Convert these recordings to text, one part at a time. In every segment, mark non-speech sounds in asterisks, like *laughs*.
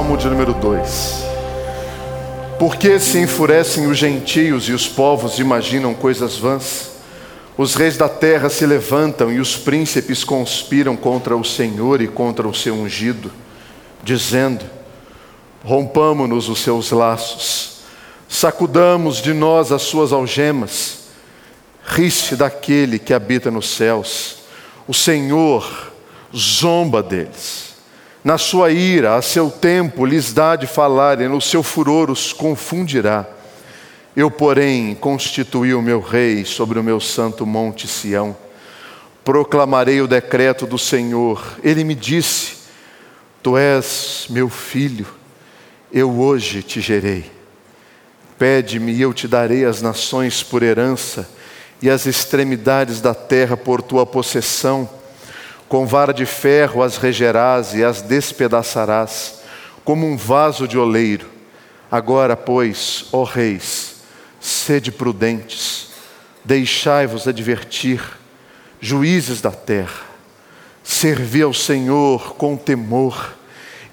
Salmo de número 2. Por que se enfurecem os gentios e os povos imaginam coisas vãs? Os reis da terra se levantam e os príncipes conspiram contra o Senhor e contra o seu ungido, dizendo: Rompamo-nos os seus laços, sacudamos de nós as suas algemas. Ri-se daquele que habita nos céus. O Senhor zomba deles. Na sua ira, a seu tempo, lhes dá de falar, e no seu furor os confundirá. Eu, porém, constituí o meu rei sobre o meu santo monte Sião. Proclamarei o decreto do Senhor. Ele me disse: Tu és meu filho, eu hoje te gerei. Pede-me e eu te darei as nações por herança e as extremidades da terra por tua possessão com vara de ferro as regerás e as despedaçarás, como um vaso de oleiro. Agora, pois, ó reis, sede prudentes, deixai-vos advertir, juízes da terra, servi ao Senhor com temor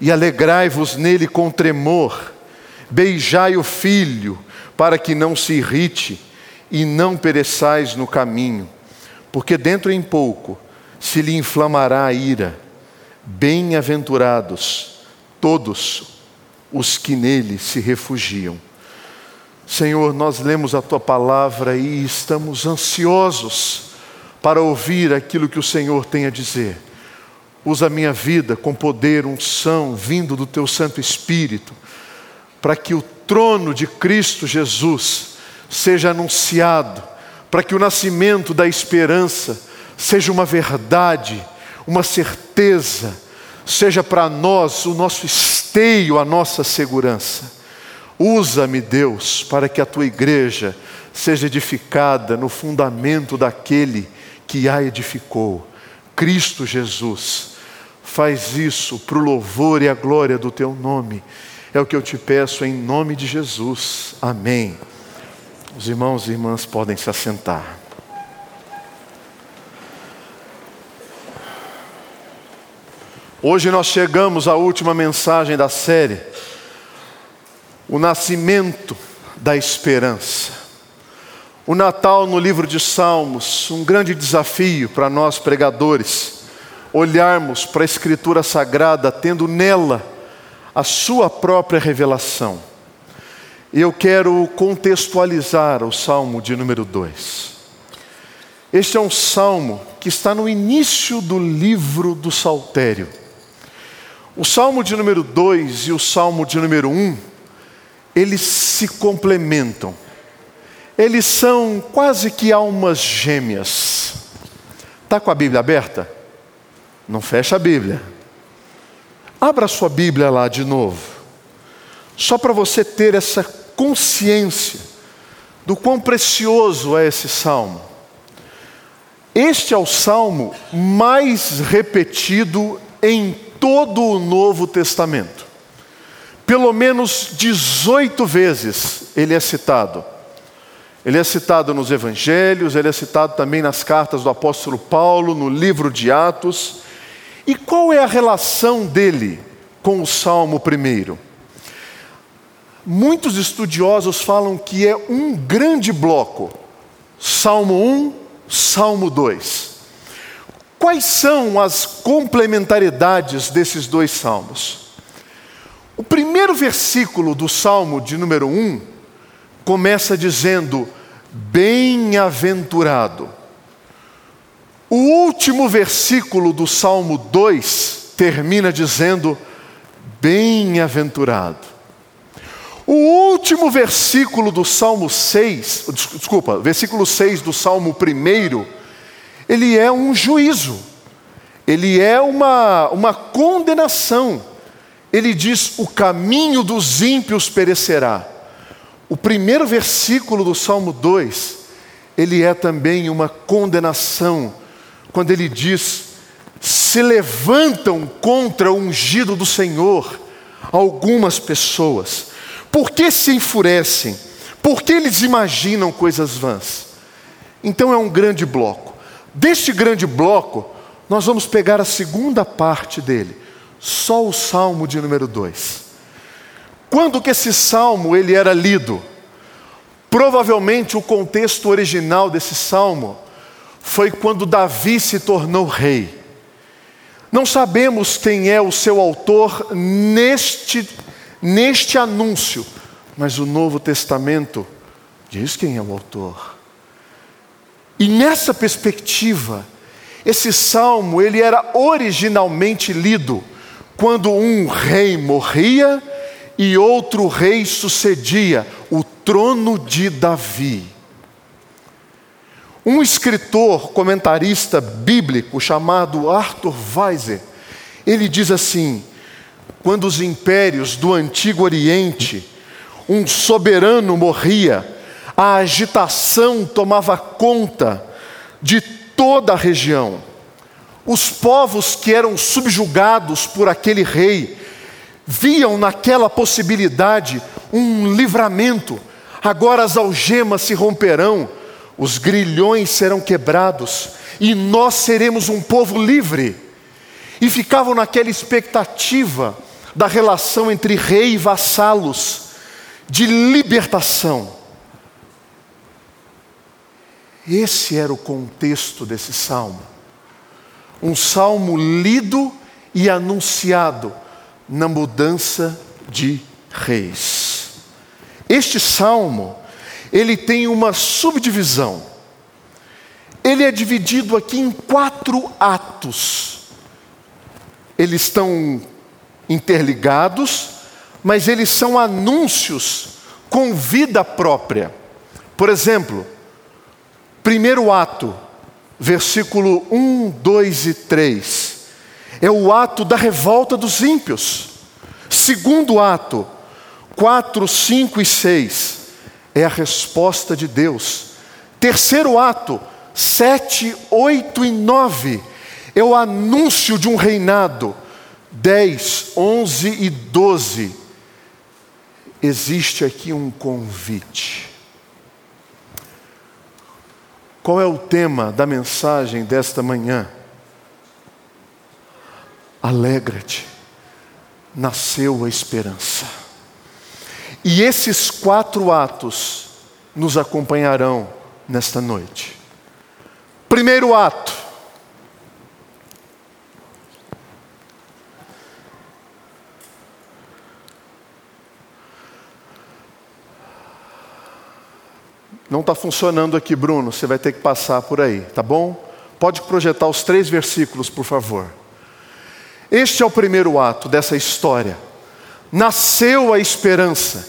e alegrai-vos nele com tremor. Beijai o filho, para que não se irrite e não pereçais no caminho, porque dentro em pouco se lhe inflamará a ira. Bem-aventurados todos os que nele se refugiam. Senhor, nós lemos a tua palavra e estamos ansiosos para ouvir aquilo que o Senhor tem a dizer. Usa a minha vida com poder, unção, vindo do teu Santo Espírito, para que o trono de Cristo Jesus seja anunciado, para que o nascimento da esperança seja uma verdade, uma certeza, seja para nós o nosso esteio, a nossa segurança. Usa-me, Deus, para que a tua igreja seja edificada no fundamento daquele que a edificou, Cristo Jesus. Faz isso para o louvor e a glória do teu nome. É o que eu te peço em nome de Jesus. Amém. Os irmãos e irmãs podem se assentar. Hoje nós chegamos à última mensagem da série, o nascimento da esperança. O Natal no livro de Salmos, um grande desafio para nós pregadores, olharmos para a Escritura Sagrada, tendo nela a sua própria revelação. E eu quero contextualizar o Salmo de número 2. Este é um salmo que está no início do livro do Saltério. O Salmo de número 2 e o Salmo de número 1, um, eles se complementam. Eles são quase que almas gêmeas. Está com a Bíblia aberta? Não fecha a Bíblia. Abra a sua Bíblia lá de novo. Só para você ter essa consciência do quão precioso é esse salmo. Este é o salmo mais repetido em todo o Novo Testamento. Pelo menos 18 vezes ele é citado. Ele é citado nos evangelhos, ele é citado também nas cartas do apóstolo Paulo, no livro de Atos. E qual é a relação dele com o Salmo primeiro? Muitos estudiosos falam que é um grande bloco. Salmo 1, Salmo 2. Quais são as complementaridades desses dois salmos? O primeiro versículo do salmo de número 1 começa dizendo: Bem-aventurado. O último versículo do salmo 2 termina dizendo: Bem-aventurado. O último versículo do salmo 6, desculpa, versículo 6 do salmo 1 ele é um juízo, ele é uma, uma condenação. Ele diz: o caminho dos ímpios perecerá. O primeiro versículo do Salmo 2, ele é também uma condenação, quando ele diz: se levantam contra o ungido do Senhor algumas pessoas. Por que se enfurecem? Por que eles imaginam coisas vãs? Então é um grande bloco. Deste grande bloco, nós vamos pegar a segunda parte dele, só o salmo de número 2. Quando que esse salmo ele era lido? Provavelmente o contexto original desse salmo foi quando Davi se tornou rei. Não sabemos quem é o seu autor neste, neste anúncio, mas o Novo Testamento diz quem é o autor. E nessa perspectiva, esse salmo ele era originalmente lido quando um rei morria e outro rei sucedia o trono de Davi. Um escritor, comentarista bíblico chamado Arthur Weiser, ele diz assim: quando os impérios do Antigo Oriente, um soberano morria, a agitação tomava conta de toda a região. Os povos que eram subjugados por aquele rei viam naquela possibilidade um livramento. Agora as algemas se romperão, os grilhões serão quebrados e nós seremos um povo livre. E ficavam naquela expectativa da relação entre rei e vassalos, de libertação. Esse era o contexto desse salmo. Um salmo lido e anunciado na mudança de reis. Este salmo, ele tem uma subdivisão. Ele é dividido aqui em quatro atos. Eles estão interligados, mas eles são anúncios com vida própria. Por exemplo, primeiro ato, versículo 1, 2 e 3 é o ato da revolta dos ímpios. Segundo ato, 4, 5 e 6, é a resposta de Deus. Terceiro ato, 7, 8 e 9, é o anúncio de um reinado. 10, 11 e 12, existe aqui um convite. Qual é o tema da mensagem desta manhã? Alegra-te, nasceu a esperança. E esses quatro atos nos acompanharão nesta noite. Primeiro ato, Não está funcionando aqui, Bruno. Você vai ter que passar por aí, tá bom? Pode projetar os três versículos, por favor. Este é o primeiro ato dessa história. Nasceu a esperança,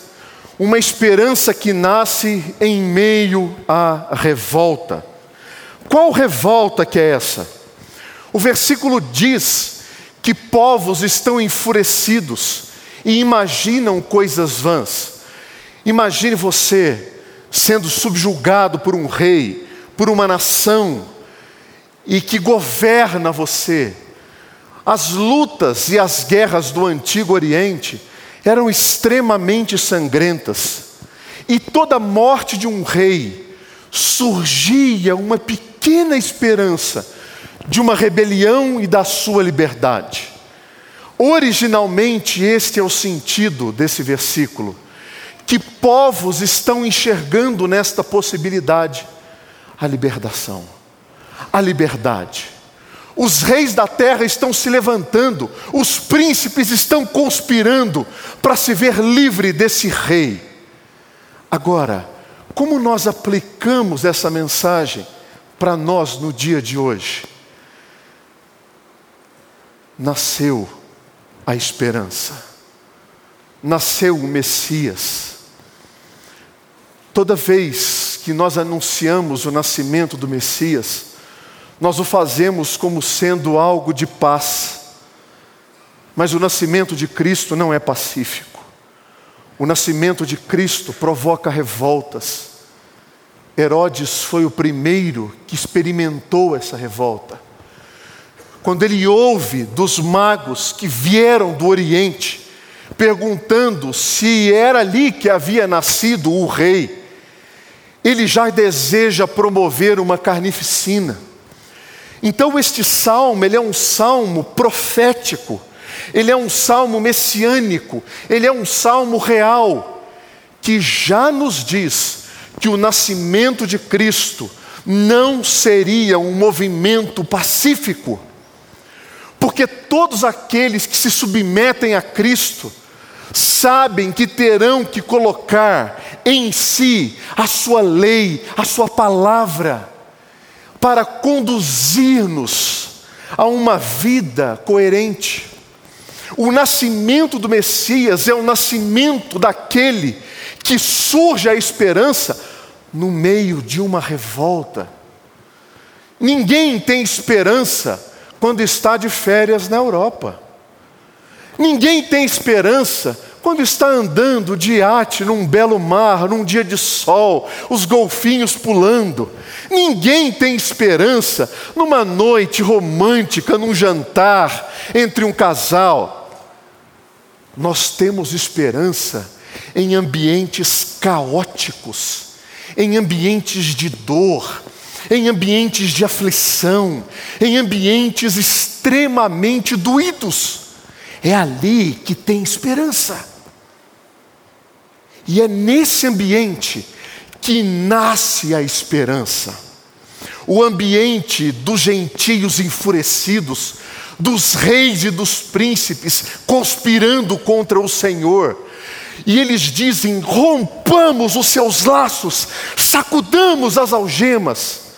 uma esperança que nasce em meio à revolta. Qual revolta que é essa? O versículo diz que povos estão enfurecidos e imaginam coisas vãs. Imagine você sendo subjugado por um rei, por uma nação, e que governa você. As lutas e as guerras do Antigo Oriente eram extremamente sangrentas, e toda morte de um rei surgia uma pequena esperança de uma rebelião e da sua liberdade. Originalmente, este é o sentido desse versículo que povos estão enxergando nesta possibilidade? A libertação, a liberdade. Os reis da terra estão se levantando, os príncipes estão conspirando para se ver livre desse rei. Agora, como nós aplicamos essa mensagem para nós no dia de hoje? Nasceu a esperança, nasceu o Messias Toda vez que nós anunciamos o nascimento do Messias, nós o fazemos como sendo algo de paz. Mas o nascimento de Cristo não é pacífico. O nascimento de Cristo provoca revoltas. Herodes foi o primeiro que experimentou essa revolta. Quando ele ouve dos magos que vieram do Oriente, perguntando se era ali que havia nascido o rei, ele já deseja promover uma carnificina. Então este salmo, ele é um salmo profético, ele é um salmo messiânico, ele é um salmo real, que já nos diz que o nascimento de Cristo não seria um movimento pacífico, porque todos aqueles que se submetem a Cristo sabem que terão que colocar em si a sua lei, a sua palavra, para conduzir-nos a uma vida coerente. O nascimento do Messias é o nascimento daquele que surge a esperança no meio de uma revolta. Ninguém tem esperança quando está de férias na Europa. Ninguém tem esperança quando está andando de iate num belo mar, num dia de sol, os golfinhos pulando. Ninguém tem esperança numa noite romântica, num jantar entre um casal. Nós temos esperança em ambientes caóticos, em ambientes de dor, em ambientes de aflição, em ambientes extremamente doídos. É ali que tem esperança. E é nesse ambiente que nasce a esperança. O ambiente dos gentios enfurecidos, dos reis e dos príncipes conspirando contra o Senhor. E eles dizem: rompamos os seus laços, sacudamos as algemas.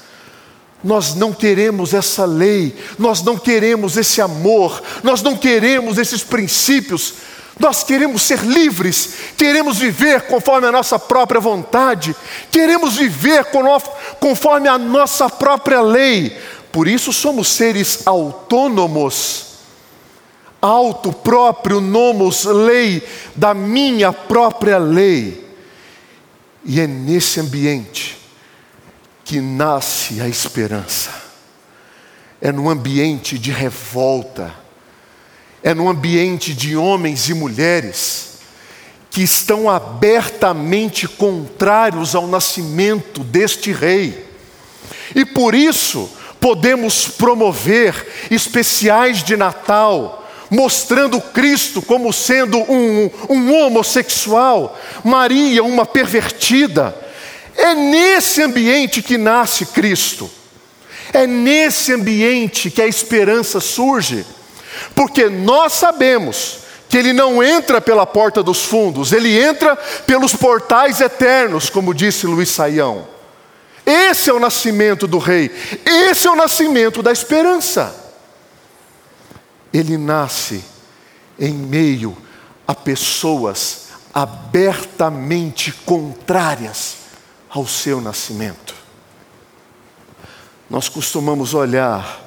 Nós não queremos essa lei, nós não queremos esse amor, nós não queremos esses princípios, nós queremos ser livres, queremos viver conforme a nossa própria vontade, queremos viver conforme a nossa própria lei. Por isso somos seres autônomos, auto próprio, nomos, lei, da minha própria lei. E é nesse ambiente que nasce a esperança. É no ambiente de revolta, é no ambiente de homens e mulheres que estão abertamente contrários ao nascimento deste rei. E por isso podemos promover especiais de Natal, mostrando Cristo como sendo um, um homossexual, Maria uma pervertida, é nesse ambiente que nasce Cristo. É nesse ambiente que a esperança surge. Porque nós sabemos que ele não entra pela porta dos fundos, ele entra pelos portais eternos, como disse Luiz Saião. Esse é o nascimento do rei, esse é o nascimento da esperança. Ele nasce em meio a pessoas abertamente contrárias ao seu nascimento. Nós costumamos olhar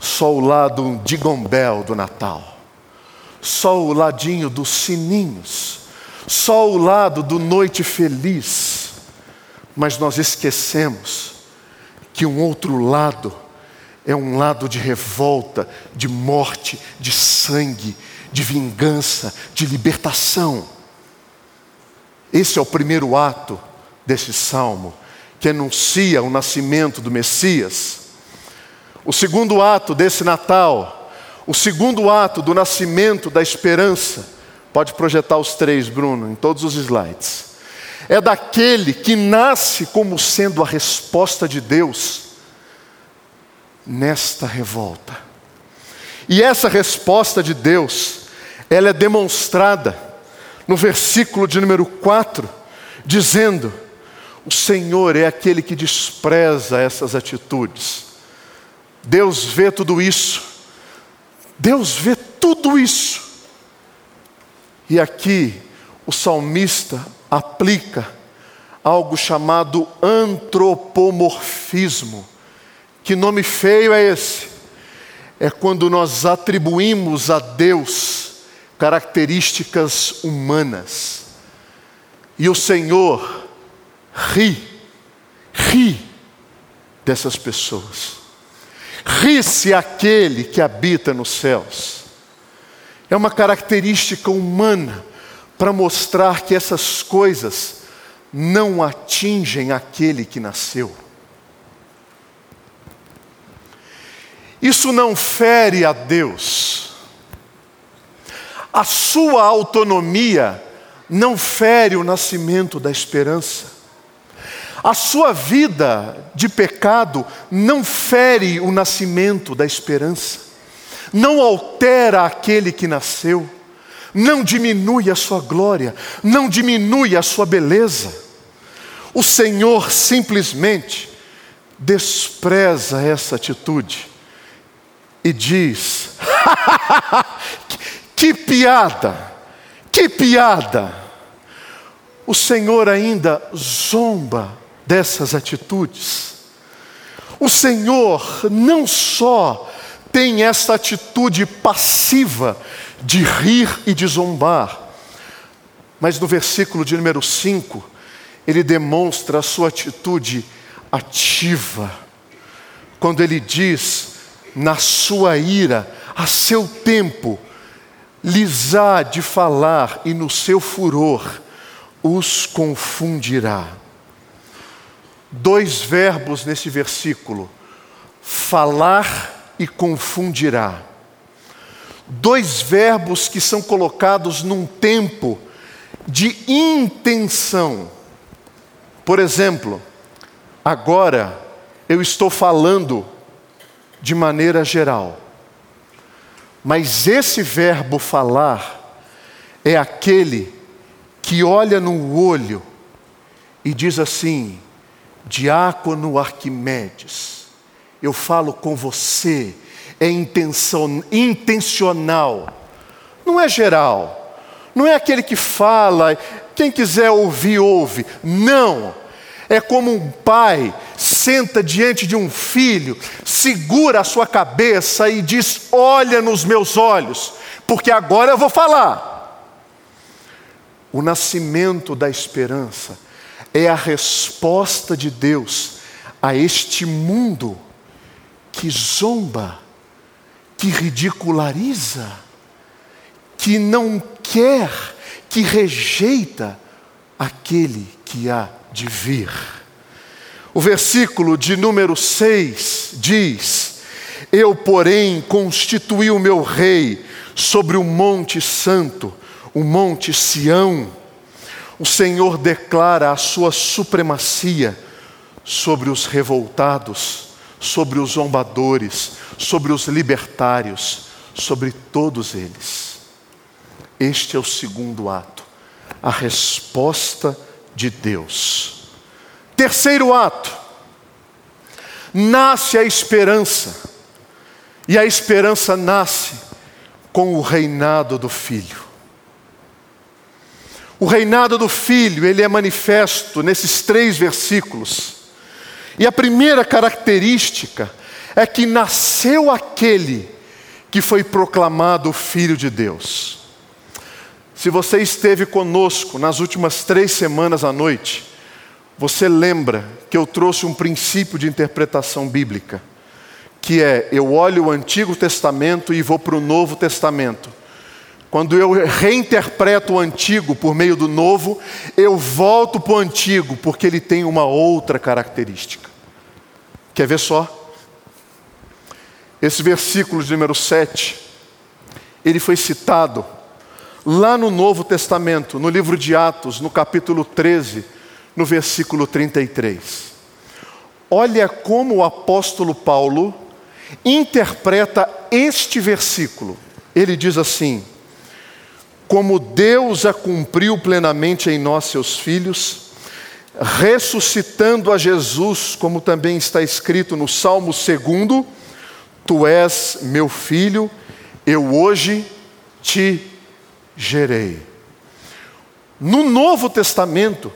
só o lado de Gombel do Natal, só o ladinho dos sininhos, só o lado do noite feliz, mas nós esquecemos que um outro lado é um lado de revolta, de morte, de sangue, de vingança, de libertação. Esse é o primeiro ato desse salmo, que anuncia o nascimento do Messias. O segundo ato desse Natal, o segundo ato do nascimento da esperança, pode projetar os três, Bruno, em todos os slides. É daquele que nasce como sendo a resposta de Deus nesta revolta. E essa resposta de Deus, ela é demonstrada no versículo de número 4, dizendo: o Senhor é aquele que despreza essas atitudes. Deus vê tudo isso. Deus vê tudo isso. E aqui o salmista aplica algo chamado antropomorfismo. Que nome feio é esse? É quando nós atribuímos a Deus características humanas. E o Senhor ri, ri dessas pessoas. Ri-se aquele que habita nos céus. É uma característica humana para mostrar que essas coisas não atingem aquele que nasceu. Isso não fere a Deus. A sua autonomia não fere o nascimento da esperança. A sua vida de pecado não fere o nascimento da esperança, não altera aquele que nasceu, não diminui a sua glória, não diminui a sua beleza. O Senhor simplesmente despreza essa atitude e diz: *laughs* que piada, que piada. O Senhor ainda zomba dessas atitudes. O Senhor não só tem essa atitude passiva de rir e de zombar, mas no versículo de número 5, ele demonstra a sua atitude ativa, quando ele diz: na sua ira, a seu tempo, lhes há de falar, e no seu furor os confundirá dois verbos nesse versículo: falar e confundirá. Dois verbos que são colocados num tempo de intenção. Por exemplo, agora eu estou falando de maneira geral, mas esse verbo falar é aquele que olha no olho e diz assim: Diácono Arquimedes, eu falo com você, é intencional, não é geral, não é aquele que fala, quem quiser ouvir, ouve. Não, é como um pai senta diante de um filho, segura a sua cabeça e diz: Olha nos meus olhos, porque agora eu vou falar. O nascimento da esperança é a resposta de Deus a este mundo que zomba, que ridiculariza, que não quer, que rejeita aquele que há de vir. O versículo de número 6 diz: Eu, porém, constituí o meu rei sobre o monte santo, o monte Sião o Senhor declara a sua supremacia sobre os revoltados, sobre os zombadores, sobre os libertários, sobre todos eles. Este é o segundo ato, a resposta de Deus. Terceiro ato, nasce a esperança, e a esperança nasce com o reinado do Filho. O reinado do Filho, ele é manifesto nesses três versículos. E a primeira característica é que nasceu aquele que foi proclamado Filho de Deus. Se você esteve conosco nas últimas três semanas à noite, você lembra que eu trouxe um princípio de interpretação bíblica, que é eu olho o Antigo Testamento e vou para o Novo Testamento quando eu reinterpreto o antigo por meio do novo, eu volto para o antigo, porque ele tem uma outra característica. Quer ver só? Esse versículo de número 7, ele foi citado lá no Novo Testamento, no livro de Atos, no capítulo 13, no versículo 33. Olha como o apóstolo Paulo interpreta este versículo. Ele diz assim: como Deus a cumpriu plenamente em nós, seus filhos, ressuscitando a Jesus, como também está escrito no Salmo 2: Tu és meu filho, eu hoje te gerei. No Novo Testamento,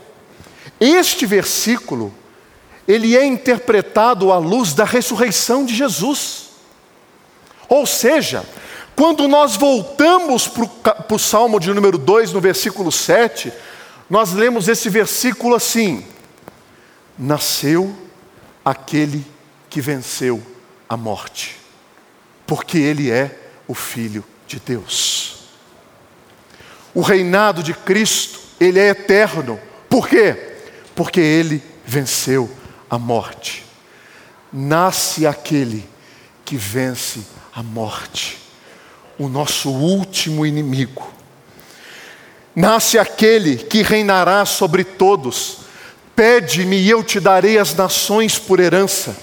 este versículo, ele é interpretado à luz da ressurreição de Jesus. Ou seja, quando nós voltamos para o Salmo de número 2, no versículo 7, nós lemos esse versículo assim: Nasceu aquele que venceu a morte, porque ele é o Filho de Deus. O reinado de Cristo, ele é eterno. Por quê? Porque ele venceu a morte. Nasce aquele que vence a morte o nosso último inimigo. Nasce aquele que reinará sobre todos. Pede-me e eu te darei as nações por herança,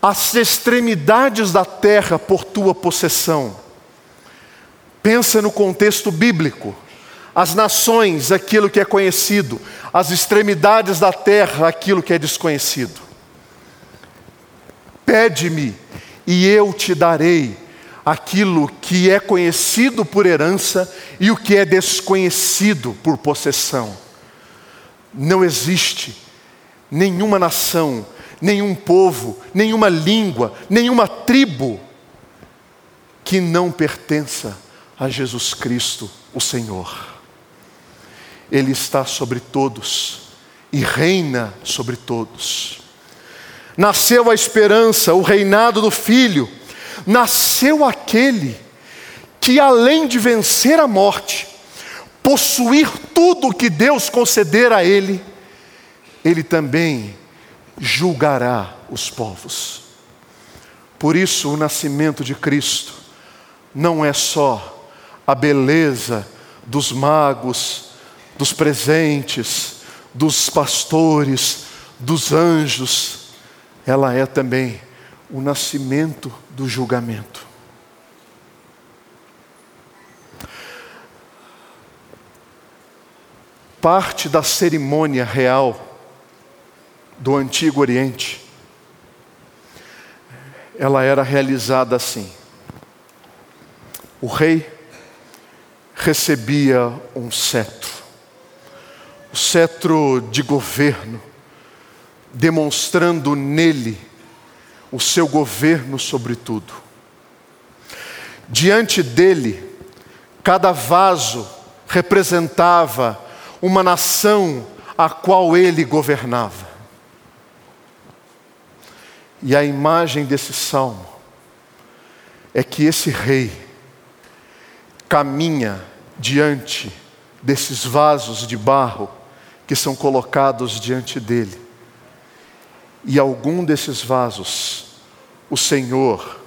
as extremidades da terra por tua possessão. Pensa no contexto bíblico. As nações, aquilo que é conhecido, as extremidades da terra, aquilo que é desconhecido. Pede-me e eu te darei aquilo que é conhecido por herança e o que é desconhecido por possessão. Não existe nenhuma nação, nenhum povo, nenhuma língua, nenhuma tribo que não pertença a Jesus Cristo, o Senhor. Ele está sobre todos e reina sobre todos. Nasceu a esperança, o reinado do Filho nasceu aquele que, além de vencer a morte, possuir tudo o que Deus conceder a ele, ele também julgará os povos. Por isso, o nascimento de Cristo não é só a beleza dos magos, dos presentes, dos pastores, dos anjos, ela é também o nascimento do julgamento. Parte da cerimônia real do Antigo Oriente, ela era realizada assim. O rei recebia um cetro, o cetro de governo, demonstrando nele o seu governo sobre tudo. Diante dele, cada vaso representava uma nação a qual ele governava. E a imagem desse salmo é que esse rei caminha diante desses vasos de barro que são colocados diante dele e algum desses vasos o Senhor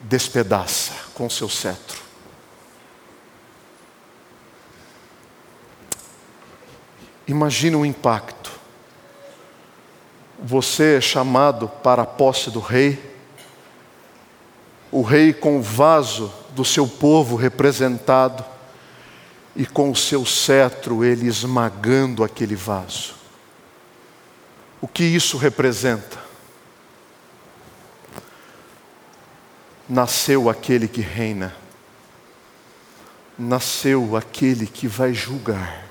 despedaça com seu cetro. Imagine o impacto. Você é chamado para a posse do rei, o rei com o vaso do seu povo representado, e com o seu cetro ele esmagando aquele vaso. O que isso representa? Nasceu aquele que reina, nasceu aquele que vai julgar.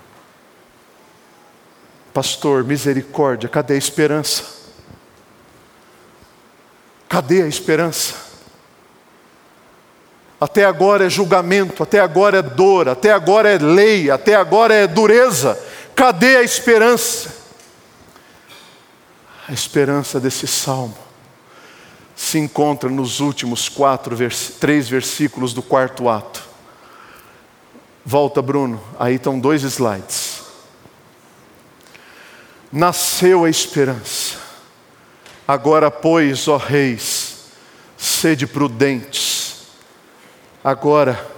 Pastor, misericórdia, cadê a esperança? Cadê a esperança? Até agora é julgamento, até agora é dor, até agora é lei, até agora é dureza. Cadê a esperança? A esperança desse salmo se encontra nos últimos quatro, três versículos do quarto ato. Volta, Bruno, aí estão dois slides. Nasceu a esperança. Agora, pois, ó reis, sede prudentes. Agora,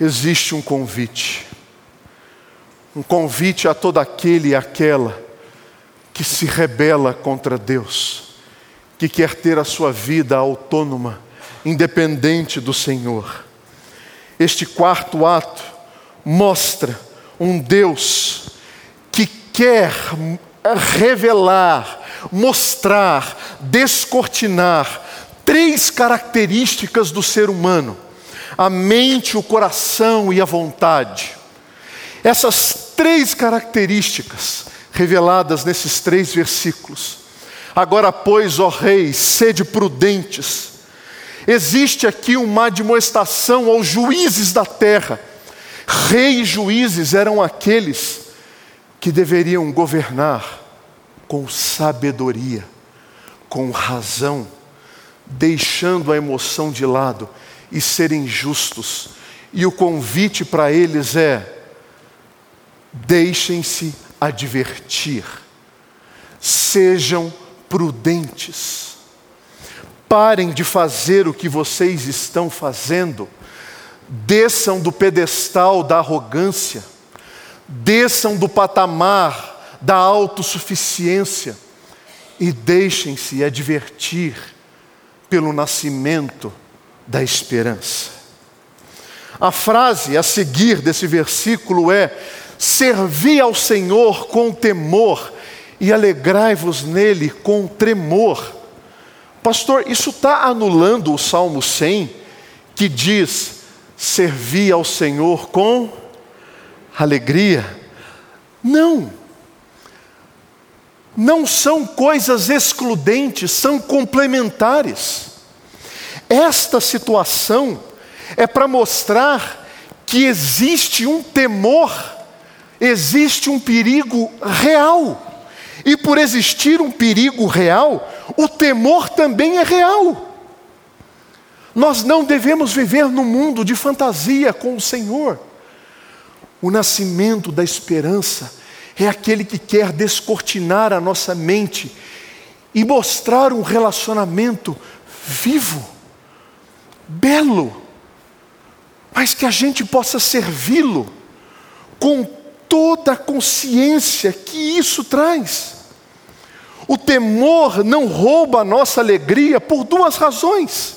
existe um convite. Um convite a todo aquele e aquela que se rebela contra Deus, que quer ter a sua vida autônoma, independente do Senhor. Este quarto ato mostra um Deus que quer revelar, mostrar, descortinar três características do ser humano: a mente, o coração e a vontade. Essas três características reveladas nesses três versículos. Agora, pois, ó reis, sede prudentes. Existe aqui uma admoestação aos juízes da terra. Reis e juízes eram aqueles que deveriam governar com sabedoria, com razão, deixando a emoção de lado e serem justos. E o convite para eles é: deixem-se advertir, sejam prudentes. parem de fazer o que vocês estão fazendo, desçam do pedestal da arrogância, desçam do patamar da autossuficiência e deixem-se advertir pelo nascimento da esperança. A frase a seguir desse versículo é: Servi ao Senhor com temor e alegrai-vos nele com tremor. Pastor, isso está anulando o Salmo 100, que diz: Servi ao Senhor com alegria. Não. Não são coisas excludentes, são complementares. Esta situação é para mostrar que existe um temor, existe um perigo real. E por existir um perigo real, o temor também é real. Nós não devemos viver no mundo de fantasia com o Senhor. O nascimento da esperança é aquele que quer descortinar a nossa mente e mostrar um relacionamento vivo, belo, mas que a gente possa servi-lo com toda a consciência que isso traz. O temor não rouba a nossa alegria por duas razões.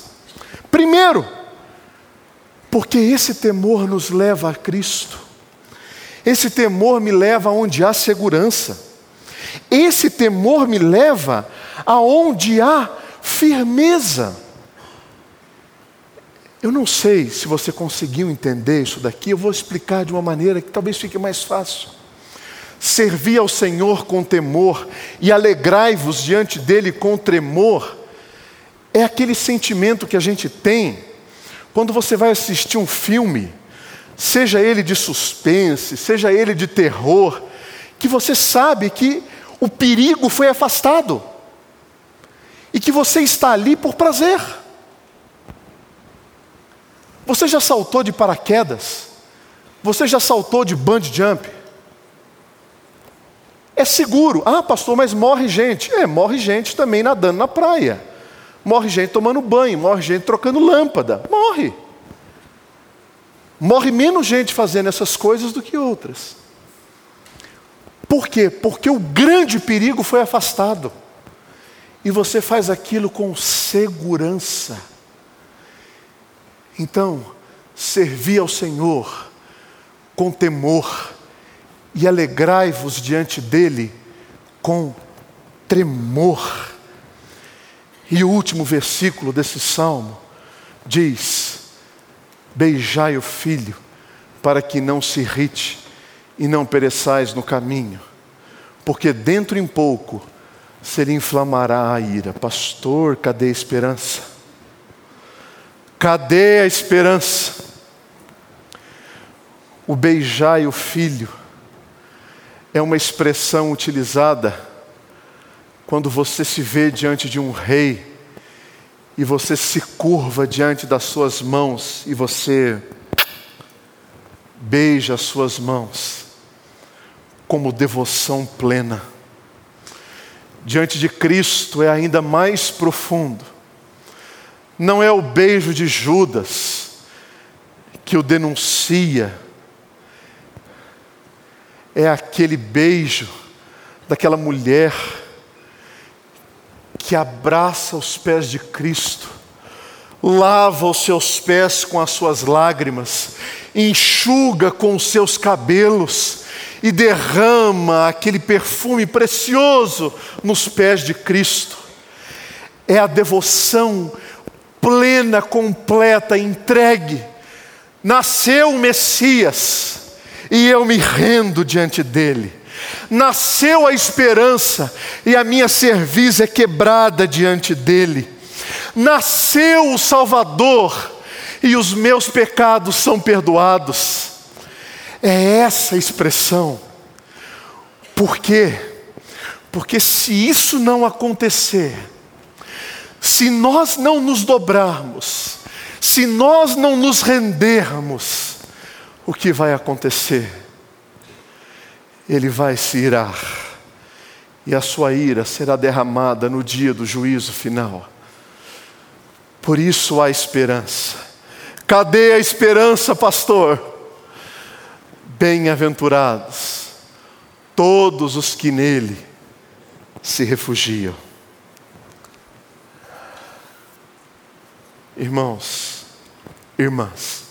Primeiro, porque esse temor nos leva a Cristo. Esse temor me leva aonde há segurança. Esse temor me leva aonde há firmeza. Eu não sei se você conseguiu entender isso daqui, eu vou explicar de uma maneira que talvez fique mais fácil. Servi ao Senhor com temor e alegrai-vos diante dele com tremor, é aquele sentimento que a gente tem quando você vai assistir um filme, seja ele de suspense, seja ele de terror, que você sabe que o perigo foi afastado e que você está ali por prazer. Você já saltou de paraquedas? Você já saltou de bungee jump? É seguro. Ah, pastor, mas morre gente. É, morre gente também nadando na praia. Morre gente tomando banho, morre gente trocando lâmpada. Morre. Morre menos gente fazendo essas coisas do que outras. Por quê? Porque o grande perigo foi afastado. E você faz aquilo com segurança. Então, servi ao Senhor com temor e alegrai-vos diante dele com tremor. E o último versículo desse salmo diz: Beijai o filho, para que não se irrite e não pereçais no caminho, porque dentro em pouco se lhe inflamará a ira. Pastor, cadê a esperança? Cadê a esperança? O beijai o filho é uma expressão utilizada quando você se vê diante de um rei e você se curva diante das suas mãos e você beija as suas mãos como devoção plena. Diante de Cristo é ainda mais profundo não é o beijo de Judas que o denuncia, é aquele beijo daquela mulher que abraça os pés de Cristo, lava os seus pés com as suas lágrimas, enxuga com os seus cabelos e derrama aquele perfume precioso nos pés de Cristo. É a devoção plena, completa, entregue. Nasceu o Messias e eu me rendo diante dele. Nasceu a esperança e a minha cerviz é quebrada diante dele. Nasceu o Salvador e os meus pecados são perdoados. É essa expressão. Por quê? Porque se isso não acontecer, se nós não nos dobrarmos, se nós não nos rendermos, o que vai acontecer? Ele vai se irar, e a sua ira será derramada no dia do juízo final. Por isso há esperança. Cadê a esperança, pastor? Bem-aventurados todos os que nele se refugiam. Irmãos, irmãs,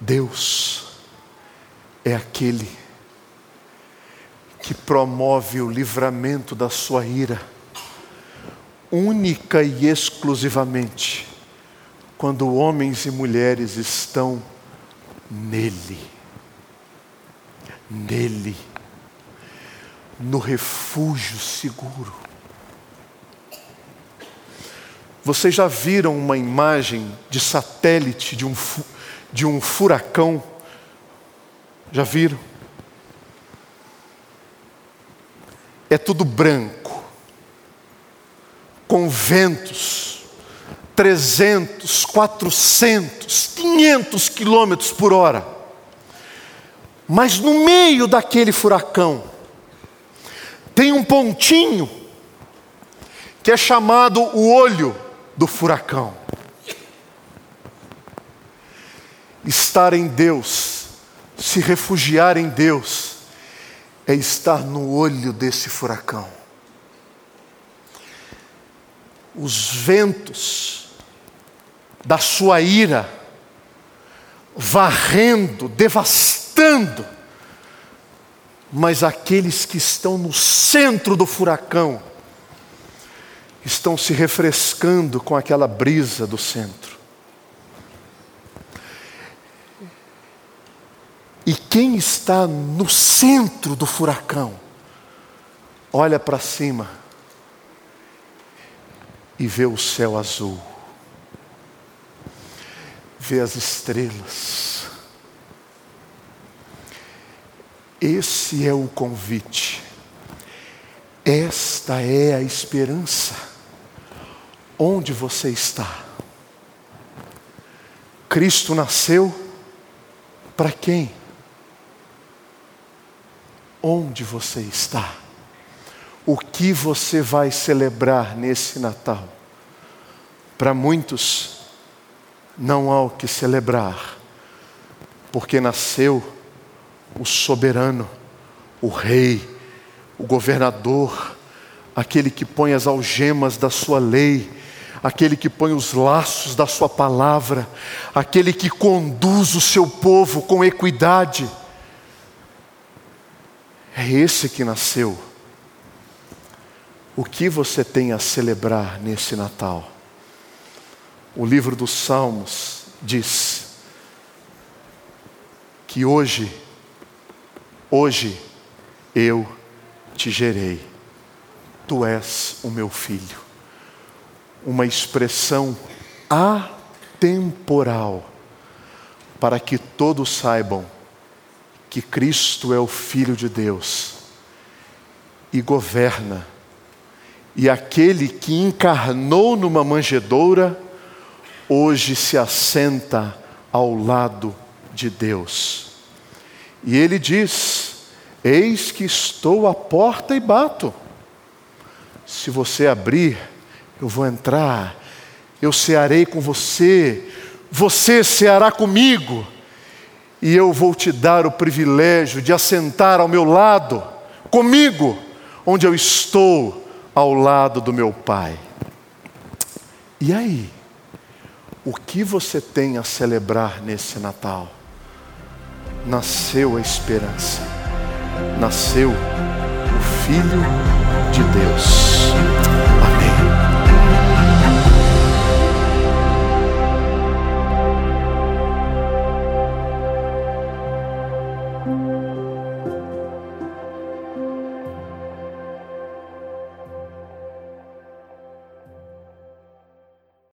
Deus é aquele que promove o livramento da sua ira, única e exclusivamente, quando homens e mulheres estão nele, nele, no refúgio seguro. Vocês já viram uma imagem de satélite de um, de um furacão? Já viram? É tudo branco, com ventos, 300, 400, 500 quilômetros por hora. Mas no meio daquele furacão, tem um pontinho que é chamado o olho do furacão. Estar em Deus, se refugiar em Deus, é estar no olho desse furacão. Os ventos da sua ira, varrendo, devastando, mas aqueles que estão no centro do furacão estão se refrescando com aquela brisa do centro. E quem está no centro do furacão, olha para cima e vê o céu azul vê as estrelas. Esse é o convite. Esta é a esperança. Onde você está? Cristo nasceu para quem? Onde você está? O que você vai celebrar nesse Natal? Para muitos, não há o que celebrar, porque nasceu o soberano, o rei, o governador, aquele que põe as algemas da sua lei, aquele que põe os laços da sua palavra, aquele que conduz o seu povo com equidade. É esse que nasceu. O que você tem a celebrar nesse Natal? O livro dos Salmos diz que hoje, hoje eu te gerei, tu és o meu filho. Uma expressão atemporal, para que todos saibam que Cristo é o Filho de Deus e governa, e aquele que encarnou numa manjedoura, hoje se assenta ao lado de Deus. E ele diz: Eis que estou à porta e bato. Se você abrir, eu vou entrar, eu cearei com você, você ceará comigo, e eu vou te dar o privilégio de assentar ao meu lado, comigo, onde eu estou, ao lado do meu Pai. E aí? O que você tem a celebrar nesse Natal? Nasceu a esperança, nasceu o Filho de Deus.